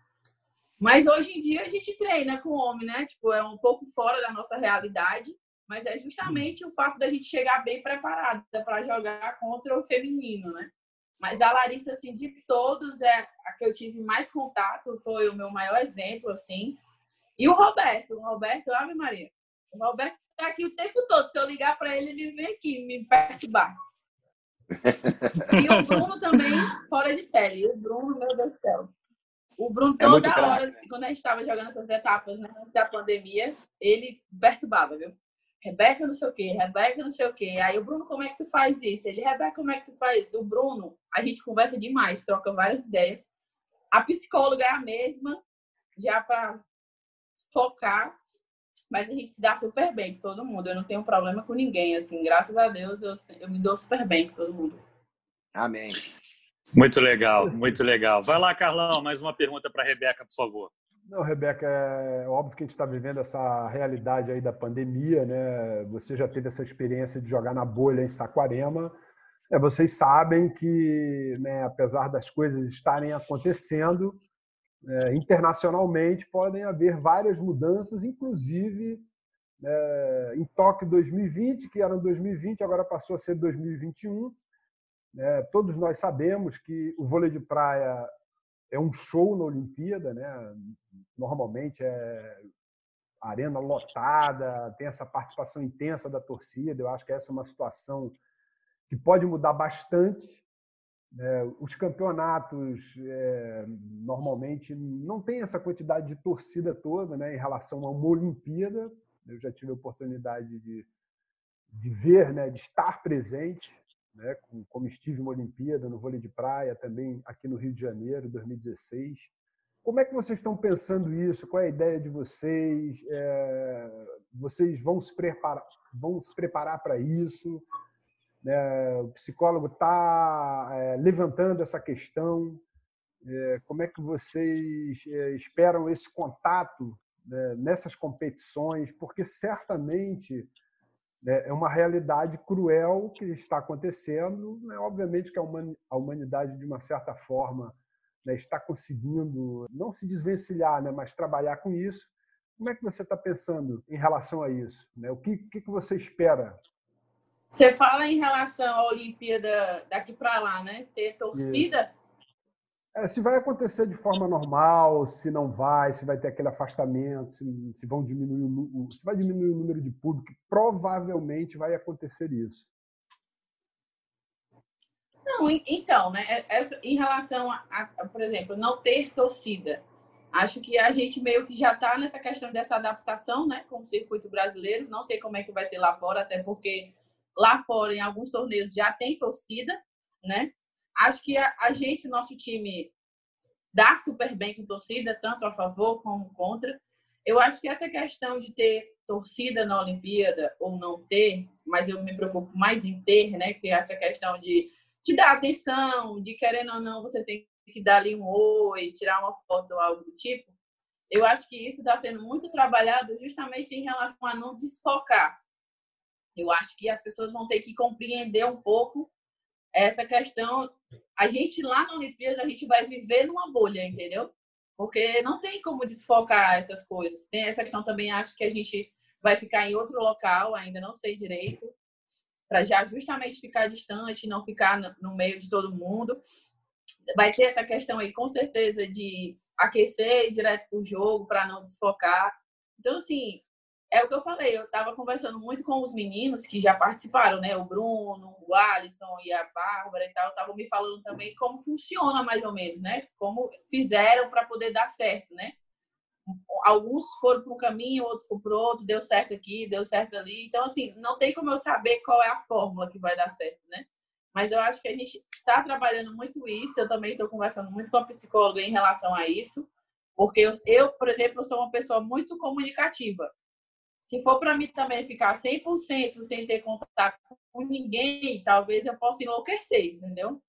Mas hoje em dia a gente treina com homem, né? Tipo, é um pouco fora da nossa realidade, mas é justamente o fato da gente chegar bem preparada para jogar contra o feminino, né? Mas a Larissa, assim, de todos, é a que eu tive mais contato, foi o meu maior exemplo, assim. E o Roberto, o Roberto, Ave Maria. O Roberto tá aqui o tempo todo. Se eu ligar para ele, ele vem aqui me perturbar. e o Bruno também, fora de série. O Bruno, meu Deus do céu. O Bruno, é toda é hora, quando a gente estava jogando essas etapas né, da pandemia, ele perturbava, viu? Rebeca não sei o quê, Rebeca não sei o quê. Aí o Bruno, como é que tu faz isso? Ele, Rebeca, como é que tu faz isso? O Bruno, a gente conversa demais, troca várias ideias. A psicóloga é a mesma, já para focar, mas a gente se dá super bem com todo mundo. Eu não tenho problema com ninguém, assim, graças a Deus eu, eu me dou super bem com todo mundo. Amém. Muito legal, muito legal. Vai lá, Carlão, mais uma pergunta para a Rebeca, por favor. Não, Rebeca, é óbvio que a gente está vivendo essa realidade aí da pandemia, né? Você já teve essa experiência de jogar na bolha em Saquarema. É, vocês sabem que, né, apesar das coisas estarem acontecendo, é, internacionalmente podem haver várias mudanças, inclusive é, em Tóquio 2020, que era 2020, agora passou a ser 2021. É, todos nós sabemos que o vôlei de praia é um show na Olimpíada, né? Normalmente é arena lotada, tem essa participação intensa da torcida. Eu acho que essa é uma situação que pode mudar bastante. Né? Os campeonatos é, normalmente não tem essa quantidade de torcida toda, né? Em relação a uma Olimpíada, eu já tive a oportunidade de, de ver, né? De estar presente né, como estive uma Olimpíada no vôlei de praia, também aqui no Rio de Janeiro, 2016. Como é que vocês estão pensando isso? Qual é a ideia de vocês? É, vocês vão se preparar, vão se preparar para isso? É, o psicólogo está é, levantando essa questão. É, como é que vocês é, esperam esse contato né, nessas competições? Porque certamente né, é uma realidade cruel que está acontecendo. Né? Obviamente que a humanidade, de uma certa forma, né, está conseguindo não se desvencilhar, né, mas trabalhar com isso. Como é que você está pensando em relação a isso? O que, que você espera? Você fala em relação à Olimpíada daqui para lá, né? Ter torcida. É, se vai acontecer de forma normal, se não vai, se vai ter aquele afastamento, se, se vão diminuir o, se vai diminuir o número de público, provavelmente vai acontecer isso. Não, então, né? É, essa, em relação a, a, por exemplo, não ter torcida, acho que a gente meio que já está nessa questão dessa adaptação, né, com o circuito brasileiro. Não sei como é que vai ser lá fora, até porque lá fora, em alguns torneios, já tem torcida, né? Acho que a, a gente, nosso time, dá super bem com torcida, tanto a favor como contra. Eu acho que essa questão de ter torcida na Olimpíada ou não ter, mas eu me preocupo mais em ter, né? Que é essa questão de te dar atenção, de querendo ou não, você tem que dar ali um oi, tirar uma foto ou algo do tipo. Eu acho que isso está sendo muito trabalhado justamente em relação a não desfocar. Eu acho que as pessoas vão ter que compreender um pouco essa questão. A gente lá na Olimpíada, a gente vai viver numa bolha, entendeu? Porque não tem como desfocar essas coisas. Tem essa questão também, acho que a gente vai ficar em outro local, ainda não sei direito, para já justamente ficar distante, não ficar no meio de todo mundo. Vai ter essa questão aí, com certeza, de aquecer direto para o jogo, para não desfocar. Então, assim, é o que eu falei, eu estava conversando muito com os meninos que já participaram, né? O Bruno, o Alisson e a Bárbara e tal, estavam me falando também como funciona mais ou menos, né? Como fizeram para poder dar certo, né? Alguns foram para um caminho, outros para o outro, deu certo aqui, deu certo ali. Então, assim, não tem como eu saber qual é a fórmula que vai dar certo, né? Mas eu acho que a gente está trabalhando muito isso. Eu também estou conversando muito com a psicóloga em relação a isso, porque eu, eu, por exemplo, sou uma pessoa muito comunicativa. Se for para mim também ficar 100% sem ter contato com ninguém, talvez eu possa enlouquecer, entendeu?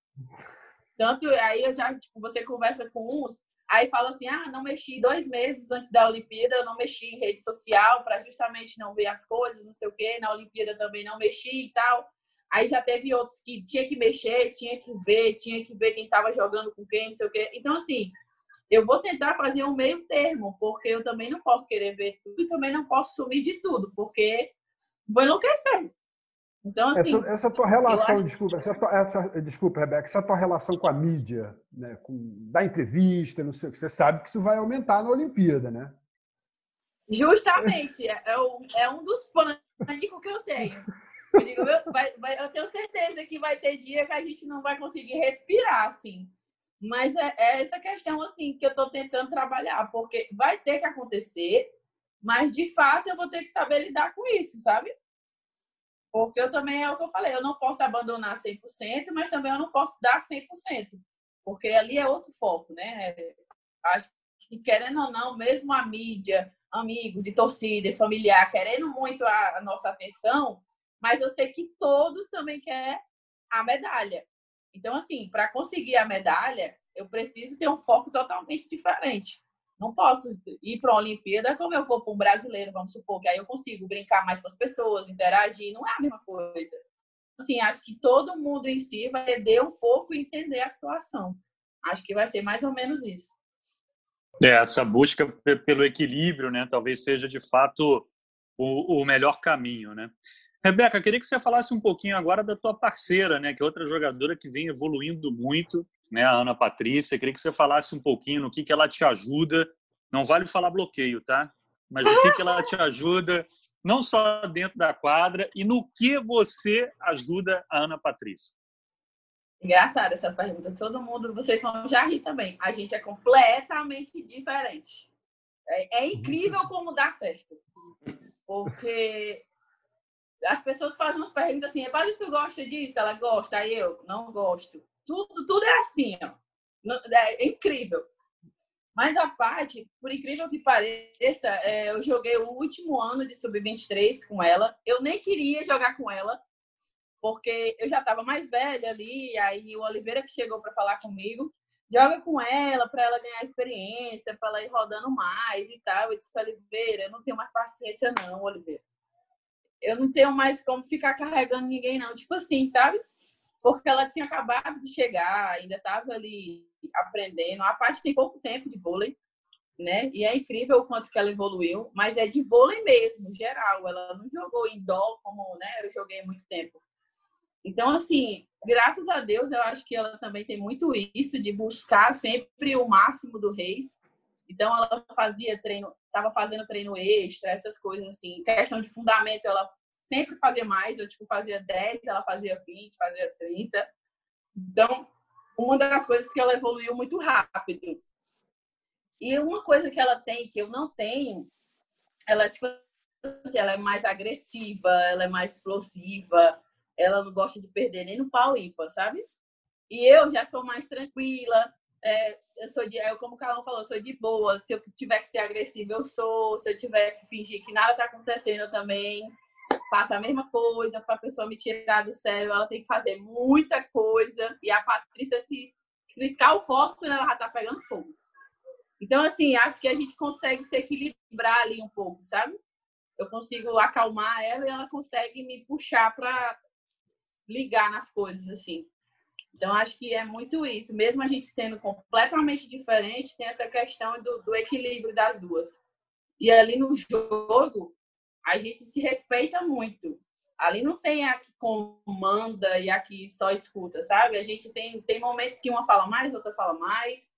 Tanto aí eu já, tipo, você conversa com uns, aí fala assim: ah, não mexi dois meses antes da Olimpíada, não mexi em rede social para justamente não ver as coisas, não sei o quê. Na Olimpíada também não mexi e tal. Aí já teve outros que tinha que mexer, tinha que ver, tinha que ver quem estava jogando com quem, não sei o quê. Então, assim, eu vou tentar fazer um meio termo, porque eu também não posso querer ver tudo e também não posso sumir de tudo, porque vou enlouquecer. Então, assim. Essa, essa tua relação, acho... desculpa, essa, essa, desculpa, Rebeca, essa tua relação com a mídia, né, com, da entrevista, não sei o que, você sabe que isso vai aumentar na Olimpíada, né? Justamente, é, é, é um dos pânicos que eu tenho. Eu, digo, eu, vai, vai, eu tenho certeza que vai ter dia que a gente não vai conseguir respirar, assim. Mas é, é essa questão assim que eu estou tentando trabalhar, porque vai ter que acontecer, mas de fato eu vou ter que saber lidar com isso, sabe? Porque eu também é o que eu falei, eu não posso abandonar 100%, mas também eu não posso dar 100%, porque ali é outro foco, né? Acho que querendo ou não, mesmo a mídia, amigos e torcida e familiar querendo muito a, a nossa atenção, mas eu sei que todos também querem a medalha. Então, assim, para conseguir a medalha, eu preciso ter um foco totalmente diferente. Não posso ir para uma Olimpíada como eu vou para um brasileiro, vamos supor, que aí eu consigo brincar mais com as pessoas, interagir, não é a mesma coisa. Assim, acho que todo mundo em si vai perder um pouco e entender a situação. Acho que vai ser mais ou menos isso. É, essa busca pelo equilíbrio, né, talvez seja de fato o, o melhor caminho, né? Rebeca, queria que você falasse um pouquinho agora da tua parceira, né, que é outra jogadora que vem evoluindo muito, né, a Ana Patrícia. Queria que você falasse um pouquinho no que, que ela te ajuda. Não vale falar bloqueio, tá? Mas o que, que ela te ajuda, não só dentro da quadra, e no que você ajuda a Ana Patrícia. Engraçada essa pergunta. Todo mundo, vocês vão já rir também. A gente é completamente diferente. É, é incrível como dá certo. Porque as pessoas fazem umas perguntas assim, Evaristo, tu gosta disso? Ela gosta, aí eu não gosto. Tudo, tudo é assim, ó. É incrível. Mas a parte, por incrível que pareça, é, eu joguei o último ano de sub-23 com ela. Eu nem queria jogar com ela, porque eu já estava mais velha ali. Aí o Oliveira que chegou para falar comigo, joga com ela para ela ganhar experiência, para ela ir rodando mais e tal. Eu disse, Oliveira, eu não tenho mais paciência não, Oliveira eu não tenho mais como ficar carregando ninguém, não. Tipo assim, sabe? Porque ela tinha acabado de chegar, ainda estava ali aprendendo. A parte tem pouco tempo de vôlei, né? E é incrível o quanto que ela evoluiu, mas é de vôlei mesmo, geral. Ela não jogou indoor como, né? Eu joguei muito tempo. Então, assim, graças a Deus, eu acho que ela também tem muito isso de buscar sempre o máximo do Reis. Então, ela fazia treino, estava fazendo treino extra, essas coisas assim. Questão de fundamento, ela sempre fazia mais. Eu, tipo, fazia 10, ela fazia 20, fazia 30. Então, uma das coisas que ela evoluiu muito rápido. E uma coisa que ela tem, que eu não tenho, ela, tipo, assim, ela é mais agressiva, ela é mais explosiva, ela não gosta de perder nem no pau ímpar, sabe? E eu já sou mais tranquila, é, eu sou de, eu, como o Carlão falou, eu sou de boa. Se eu tiver que ser agressiva, eu sou. Se eu tiver que fingir que nada tá acontecendo, eu também faço a mesma coisa. Para a pessoa me tirar do sério, ela tem que fazer muita coisa. E a Patrícia, se triscar o fósforo, ela já tá pegando fogo. Então, assim, acho que a gente consegue se equilibrar ali um pouco, sabe? Eu consigo acalmar ela e ela consegue me puxar para ligar nas coisas, assim. Então, acho que é muito isso. Mesmo a gente sendo completamente diferente, tem essa questão do, do equilíbrio das duas. E ali no jogo, a gente se respeita muito. Ali não tem a que comanda e a que só escuta, sabe? A gente tem, tem momentos que uma fala mais, outra fala mais.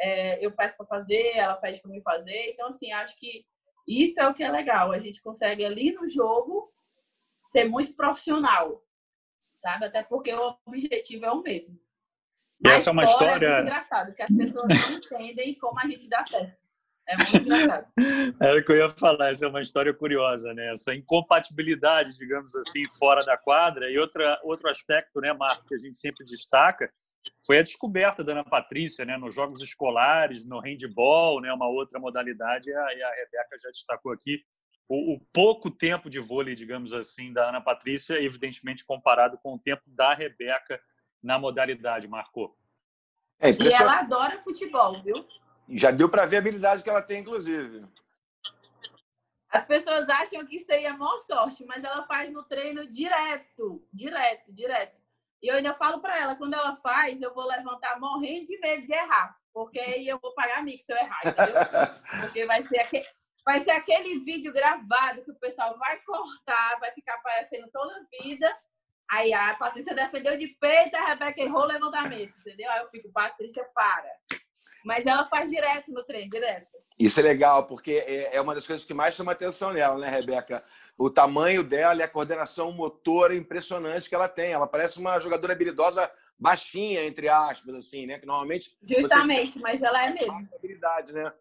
É, eu peço para fazer, ela pede para me fazer. Então, assim, acho que isso é o que é legal. A gente consegue ali no jogo ser muito profissional sabe? Até porque o objetivo é o mesmo. E essa é uma história. É muito engraçado, que as pessoas não entendem como a gente dá certo. É muito engraçado. Era o que eu ia falar, essa é uma história curiosa, né? Essa incompatibilidade, digamos assim, fora da quadra. E outra, outro aspecto, né, Marco, que a gente sempre destaca, foi a descoberta da Ana Patrícia, né, nos jogos escolares, no handball, né, uma outra modalidade, e a, e a Rebeca já destacou aqui, o, o, pouco tempo de vôlei, digamos assim, da Ana Patrícia, evidentemente comparado com o tempo da Rebeca na modalidade, marcou. É e ela adora futebol, viu? Já deu para ver a habilidade que ela tem, inclusive. As pessoas acham que isso aí é maior sorte, mas ela faz no treino direto, direto, direto. E eu ainda falo para ela, quando ela faz, eu vou levantar morrendo de medo de errar, porque aí eu vou pagar mico se eu errar, entendeu? Porque vai ser aquele, Vai ser aquele vídeo gravado que o pessoal vai cortar, vai ficar aparecendo toda a vida. Aí a Patrícia defendeu de peito, a Rebeca errou o levantamento, entendeu? Aí eu fico, Patrícia, para. Mas ela faz direto no treino, direto. Isso é legal, porque é, é uma das coisas que mais chama atenção nela, né, Rebeca? O tamanho dela e a coordenação motora impressionante que ela tem. Ela parece uma jogadora habilidosa baixinha, entre aspas, assim, né? Que normalmente. Justamente, mas ela é mesmo. Habilidade, né?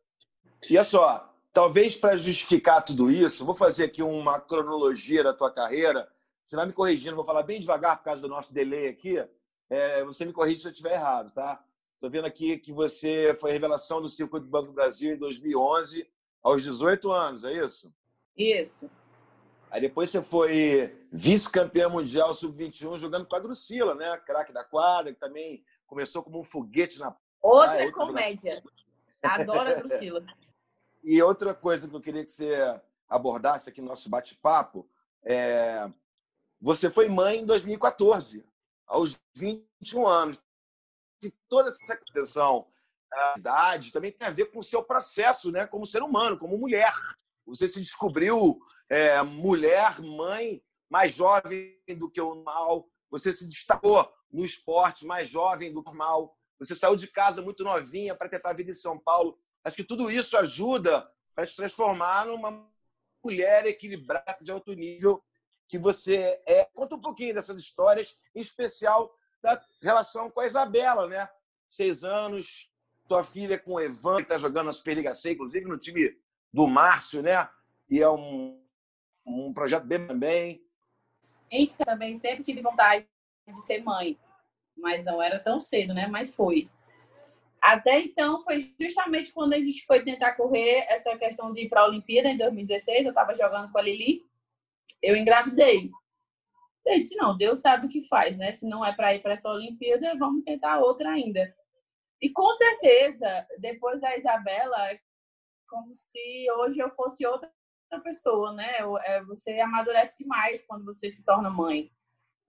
E olha só, Talvez para justificar tudo isso, vou fazer aqui uma cronologia da tua carreira. Você vai me corrigindo, vou falar bem devagar por causa do nosso delay aqui. É, você me corrige se eu estiver errado, tá? Estou vendo aqui que você foi revelação do Circuito do Banco do Brasil em 2011, aos 18 anos, é isso? Isso. Aí depois você foi vice-campeã mundial sub-21 jogando com a Drusila, né? Craque da quadra, que também começou como um foguete na Outra ah, comédia. Adoro a Drusila. E outra coisa que eu queria que você abordasse aqui no nosso bate-papo é você foi mãe em 2014, aos 21 anos. E toda essa questão da idade também tem a ver com o seu processo, né, como ser humano, como mulher. Você se descobriu é, mulher, mãe, mais jovem do que o normal. Você se destacou no esporte mais jovem do normal. Você saiu de casa muito novinha para tentar a vida em São Paulo. Acho que tudo isso ajuda para te transformar numa mulher equilibrada de alto nível que você é. Conta um pouquinho dessas histórias, em especial da relação com a Isabela, né? Seis anos, tua filha com o Evan, que está jogando na Superliga C, inclusive no time do Márcio, né? E é um, um projeto bem também. Então, também sempre tive vontade de ser mãe, mas não era tão cedo, né? Mas foi. Até então, foi justamente quando a gente foi tentar correr essa questão de ir para a Olimpíada em 2016. Eu estava jogando com a Lili, eu engravidei. Eu disse: não, Deus sabe o que faz, né? Se não é para ir para essa Olimpíada, vamos tentar outra ainda. E com certeza, depois da Isabela, é como se hoje eu fosse outra pessoa, né? É, você amadurece demais quando você se torna mãe.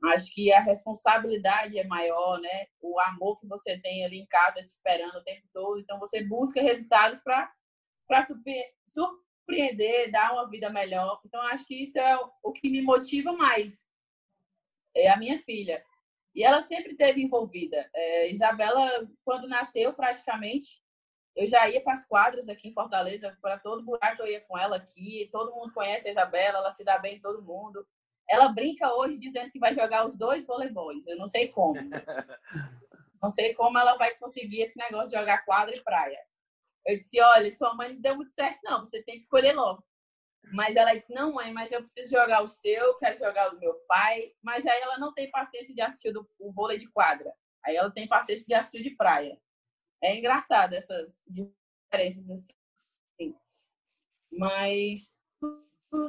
Acho que a responsabilidade é maior, né? O amor que você tem ali em casa te esperando o tempo todo. Então, você busca resultados para surpreender, dar uma vida melhor. Então, acho que isso é o que me motiva mais. é a minha filha. E ela sempre teve envolvida. É, Isabela, quando nasceu, praticamente, eu já ia para as quadras aqui em Fortaleza, para todo buraco eu ia com ela aqui. Todo mundo conhece a Isabela, ela se dá bem todo mundo. Ela brinca hoje dizendo que vai jogar os dois voleibóis. Eu não sei como. não sei como ela vai conseguir esse negócio de jogar quadra e praia. Eu disse: olha, sua mãe não deu muito certo, não. Você tem que escolher logo. Mas ela disse: não, mãe, mas eu preciso jogar o seu, quero jogar o do meu pai. Mas aí ela não tem paciência de assistir o vôlei de quadra. Aí ela tem paciência de assistir de praia. É engraçado essas diferenças assim. Mas,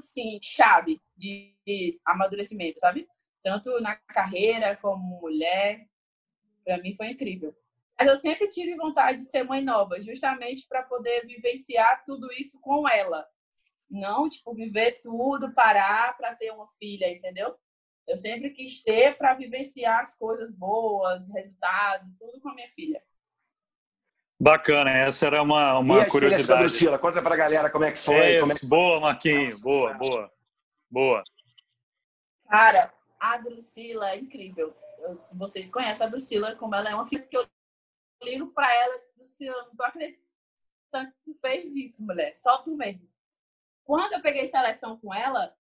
sim, chave de amadurecimento, sabe? Tanto na carreira como mulher. Para mim foi incrível. Mas eu sempre tive vontade de ser mãe nova, justamente para poder vivenciar tudo isso com ela. Não, tipo, viver tudo, parar para ter uma filha, entendeu? Eu sempre quis ter para vivenciar as coisas boas, resultados, tudo com a minha filha. Bacana, essa era uma, uma e curiosidade. Lucila, conta para a galera como é que foi. É, como é que... Boa, Marquinhos, boa, boa, boa. Cara, a Drusila é incrível. Vocês conhecem a Drusila, como ela é uma filha que eu ligo para ela eu não tô acreditando que tu fez isso, mulher. Só tu mesmo. Quando eu peguei seleção com ela,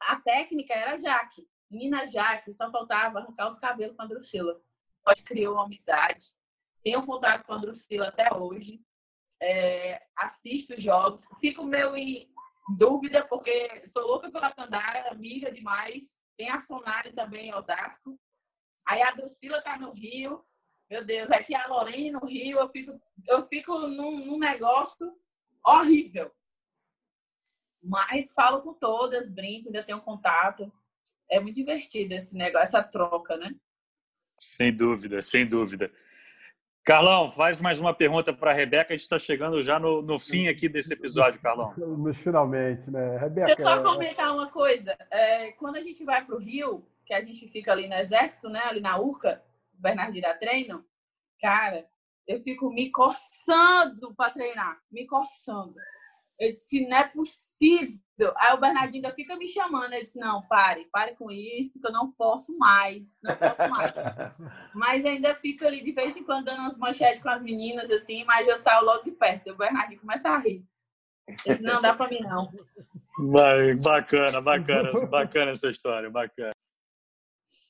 a técnica era Jaque. Menina Jaque, só faltava arrancar os cabelos com a Drusila. Pode criar uma amizade. Tenho contato com a Drusila até hoje. É, assisto jogos. Fico meio dúvida, porque sou louca pela Tandara, amiga demais. Tem a Sonari também em Osasco. Aí a Drusila tá no Rio. Meu Deus, aqui a Lorena no Rio, eu fico, eu fico num, num negócio horrível. Mas falo com todas, brinco, ainda tenho contato. É muito divertido esse negócio, essa troca, né? Sem dúvida, sem dúvida. Carlão, faz mais uma pergunta para a Rebeca. A gente está chegando já no, no, fim aqui desse episódio, Carlão. Finalmente, né? Rebeca. Deixa eu só comentar uma coisa. É, quando a gente vai para o Rio, que a gente fica ali no Exército, né? Ali na Urca, Bernardino dá treino, cara, eu fico me coçando para treinar, me coçando. Eu disse, não é possível. Aí o Bernardinho ainda fica me chamando. Eu disse, não, pare, pare com isso, que eu não posso mais, não posso mais. mas ainda fica ali de vez em quando dando umas manchetes com as meninas, assim, mas eu saio logo de perto. O Bernardinho começa a rir. Eu disse, não, dá para mim não. Bacana, bacana, bacana essa história, bacana.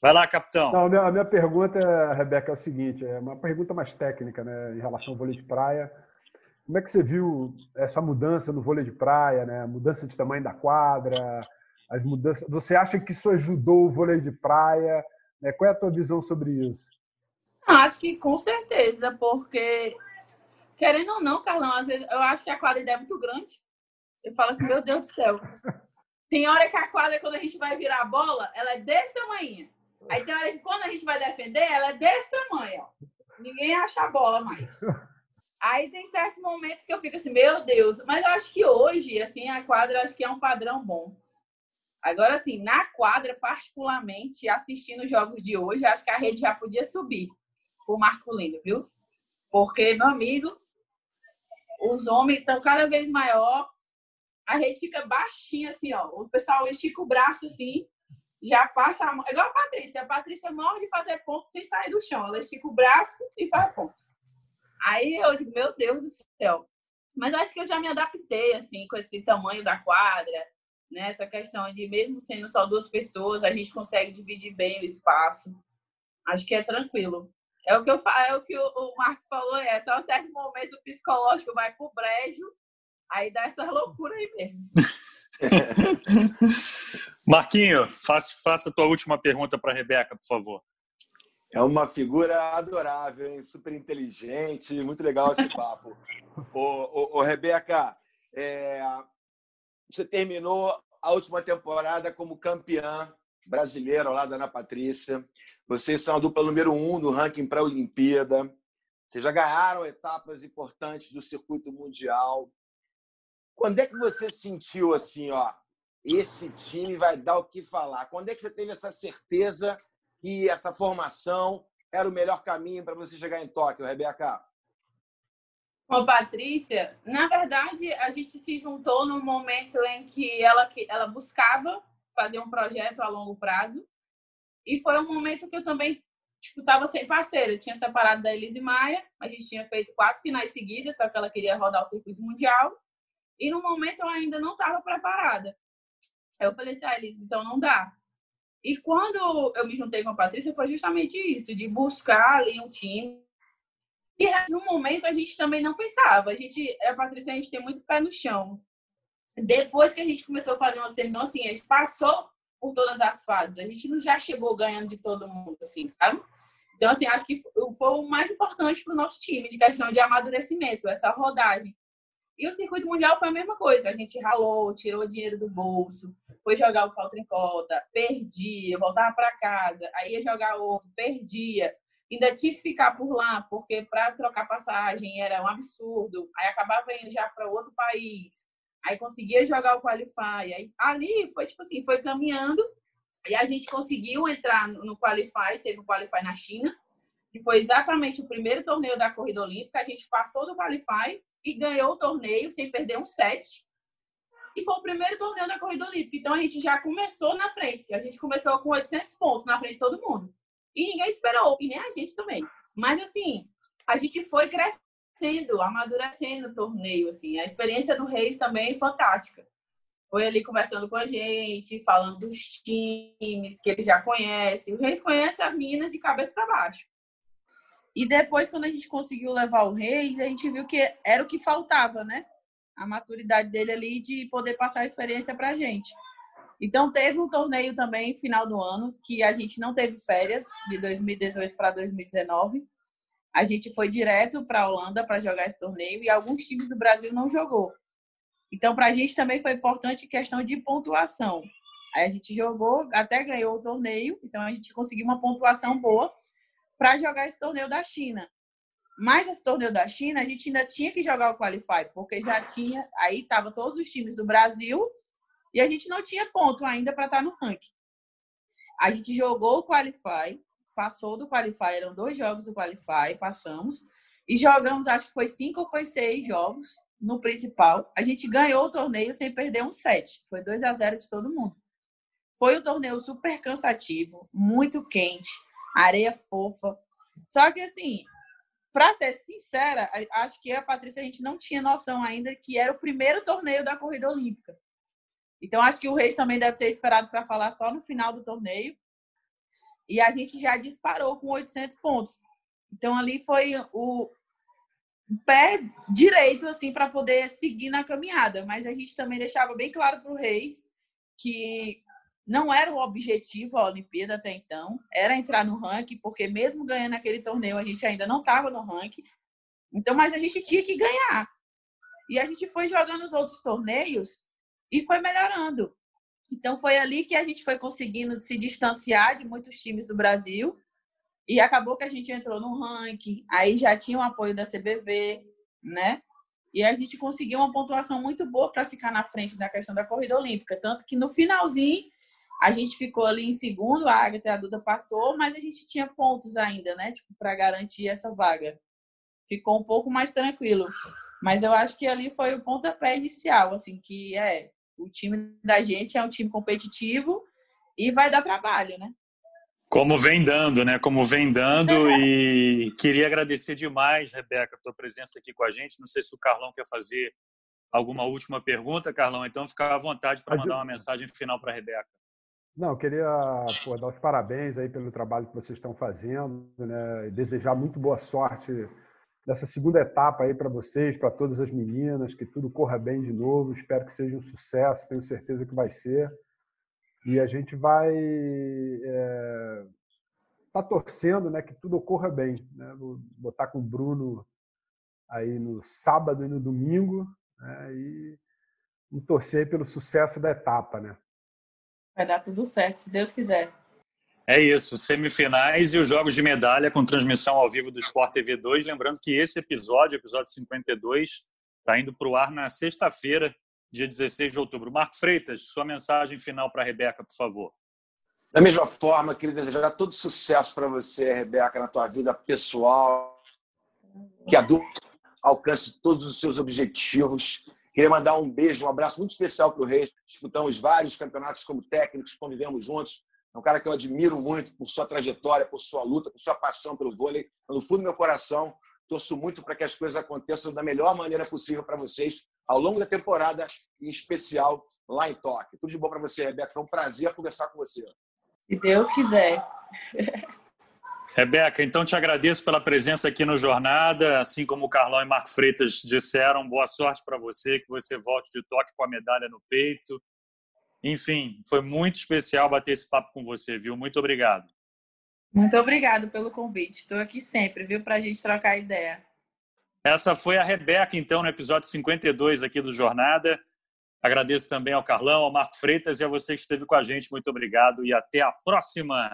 Vai lá, capitão. Não, a, minha, a minha pergunta, Rebeca, é o seguinte: é uma pergunta mais técnica, né, em relação ao vôlei de praia. Como é que você viu essa mudança no vôlei de praia, né? Mudança de tamanho da quadra, as mudanças. Você acha que isso ajudou o vôlei de praia? Né? Qual é a tua visão sobre isso? Acho que com certeza, porque querendo ou não, Carlão, às vezes eu acho que a quadra é muito grande. Eu falo assim, meu Deus do céu. Tem hora que a quadra, quando a gente vai virar a bola, ela é desse tamanho. Aí tem hora que quando a gente vai defender, ela é desse tamanho. Ninguém acha a bola mais. Aí tem certos momentos que eu fico assim, meu Deus, mas eu acho que hoje, assim, a quadra acho que é um padrão bom. Agora, assim, na quadra, particularmente, assistindo os jogos de hoje, acho que a rede já podia subir o masculino, viu? Porque, meu amigo, os homens estão cada vez maior, a rede fica baixinha, assim, ó. O pessoal estica o braço, assim, já passa a mão. É igual a Patrícia. A Patrícia morre de fazer ponto sem sair do chão. Ela estica o braço e faz ponto. Aí eu digo, meu Deus do céu. Mas acho que eu já me adaptei, assim, com esse tamanho da quadra, né? Essa questão de, mesmo sendo só duas pessoas, a gente consegue dividir bem o espaço. Acho que é tranquilo. É o que, eu, é o, que o, o Marco falou, é só certos momentos o psicológico vai pro brejo, aí dá essa loucura aí mesmo. Marquinho, faça, faça a tua última pergunta para a Rebeca, por favor. É uma figura adorável, hein? super inteligente, muito legal esse papo. ô, ô, ô, Rebeca, é... você terminou a última temporada como campeã brasileira lá da Ana Patrícia. Vocês são a dupla número um no ranking para a Olimpíada. Vocês já ganharam etapas importantes do circuito mundial. Quando é que você sentiu assim, ó, esse time vai dar o que falar? Quando é que você teve essa certeza que essa formação era o melhor caminho para você chegar em Tóquio, Rebeca? Bom, Patrícia, na verdade, a gente se juntou no momento em que ela, ela buscava fazer um projeto a longo prazo. E foi um momento que eu também tipo, sem parceiro. Eu tinha separado da Elise Maia, a gente tinha feito quatro finais seguidas, só que ela queria rodar o circuito mundial. E no momento eu ainda não estava preparada. Aí eu falei assim, ah, Elise, então não dá. E quando eu me juntei com a Patrícia, foi justamente isso, de buscar ali um time. E no momento a gente também não pensava. A gente, a Patrícia, a gente tem muito pé no chão. Depois que a gente começou a fazer uma semana, assim, a gente passou por todas as fases. A gente não já chegou ganhando de todo mundo, assim, sabe? Então, assim, acho que foi o mais importante para o nosso time, de questão de amadurecimento, essa rodagem. E o circuito mundial foi a mesma coisa. A gente ralou, tirou dinheiro do bolso, foi jogar o caltro em cota, perdia, voltava para casa, aí ia jogar outro, perdia. Ainda tinha que ficar por lá, porque para trocar passagem era um absurdo. Aí acabava indo já para outro país. Aí conseguia jogar o Qualify. Aí, ali foi tipo assim, foi caminhando e a gente conseguiu entrar no Qualify, teve o Qualify na China, que foi exatamente o primeiro torneio da corrida olímpica. A gente passou do Qualify e ganhou o torneio sem perder um set. E foi o primeiro torneio da corrida olímpica. Então a gente já começou na frente. A gente começou com 800 pontos na frente de todo mundo. E ninguém esperou, e nem a gente também. Mas assim, a gente foi crescendo, amadurecendo o torneio. Assim. A experiência do Reis também é fantástica. Foi ali conversando com a gente, falando dos times que ele já conhece. O Reis conhece as meninas de cabeça para baixo. E depois, quando a gente conseguiu levar o Reis, a gente viu que era o que faltava, né? A maturidade dele ali de poder passar a experiência para a gente. Então, teve um torneio também, final do ano, que a gente não teve férias, de 2018 para 2019. A gente foi direto para a Holanda para jogar esse torneio e alguns times do Brasil não jogou. Então, para a gente também foi importante questão de pontuação. Aí a gente jogou, até ganhou o torneio, então a gente conseguiu uma pontuação boa para jogar esse torneio da China. Mas esse torneio da China, a gente ainda tinha que jogar o Qualify, porque já tinha, aí tava todos os times do Brasil e a gente não tinha ponto ainda para estar tá no ranking. A gente jogou o Qualify, passou do Qualify, eram dois jogos do Qualify, passamos. E jogamos, acho que foi cinco ou foi seis jogos no principal. A gente ganhou o torneio sem perder um set. Foi 2 a 0 de todo mundo. Foi um torneio super cansativo, muito quente, areia fofa. Só que, assim, para ser sincera, acho que a Patrícia a gente não tinha noção ainda que era o primeiro torneio da corrida olímpica. Então, acho que o Reis também deve ter esperado para falar só no final do torneio. E a gente já disparou com 800 pontos. Então, ali foi o pé direito, assim, para poder seguir na caminhada. Mas a gente também deixava bem claro para o Reis que não era o objetivo a Olimpíada até então, era entrar no ranking, porque mesmo ganhando aquele torneio, a gente ainda não estava no ranking. Então, mas a gente tinha que ganhar. E a gente foi jogando os outros torneios e foi melhorando. Então foi ali que a gente foi conseguindo se distanciar de muitos times do Brasil e acabou que a gente entrou no ranking, aí já tinha o apoio da CBV, né? E a gente conseguiu uma pontuação muito boa para ficar na frente da questão da corrida olímpica, tanto que no finalzinho a gente ficou ali em segundo, a Agatha e a Duda passou, mas a gente tinha pontos ainda, né? Tipo, para garantir essa vaga. Ficou um pouco mais tranquilo. Mas eu acho que ali foi o pontapé inicial, assim, que é o time da gente é um time competitivo e vai dar trabalho, né? Como vem dando, né? Como vem dando e queria agradecer demais, Rebeca, a tua presença aqui com a gente. Não sei se o Carlão quer fazer alguma última pergunta, Carlão, então fica à vontade para mandar uma mensagem final para a Rebeca. Não, eu queria pô, dar os parabéns aí pelo trabalho que vocês estão fazendo, né? E desejar muito boa sorte nessa segunda etapa aí para vocês, para todas as meninas, que tudo corra bem de novo. Espero que seja um sucesso, tenho certeza que vai ser. E a gente vai é, tá torcendo, né, que tudo ocorra bem. Né? Vou botar com o Bruno aí no sábado e no domingo, né? E, e torcer pelo sucesso da etapa, né? Vai dar tudo certo, se Deus quiser. É isso, semifinais e os jogos de medalha com transmissão ao vivo do Sport TV 2. Lembrando que esse episódio, episódio 52, está indo para o ar na sexta-feira, dia 16 de outubro. Marco Freitas, sua mensagem final para a Rebeca, por favor. Da mesma forma, queria desejar todo sucesso para você, Rebeca, na tua vida pessoal, que a dupla alcance todos os seus objetivos Queria mandar um beijo, um abraço muito especial para o Reis. Disputamos vários campeonatos como técnicos, convivemos juntos. É um cara que eu admiro muito por sua trajetória, por sua luta, por sua paixão pelo vôlei. No fundo do meu coração, torço muito para que as coisas aconteçam da melhor maneira possível para vocês ao longo da temporada, em especial lá em Tóquio. Tudo de bom para você, Rebeca. Foi um prazer conversar com você. Se Deus quiser. Rebeca, então te agradeço pela presença aqui no Jornada, assim como o Carlão e Marco Freitas disseram, boa sorte para você, que você volte de toque com a medalha no peito. Enfim, foi muito especial bater esse papo com você, viu? Muito obrigado. Muito obrigado pelo convite. Estou aqui sempre, viu, para a gente trocar ideia. Essa foi a Rebeca, então, no episódio 52 aqui do Jornada. Agradeço também ao Carlão, ao Marco Freitas e a você que esteve com a gente. Muito obrigado e até a próxima!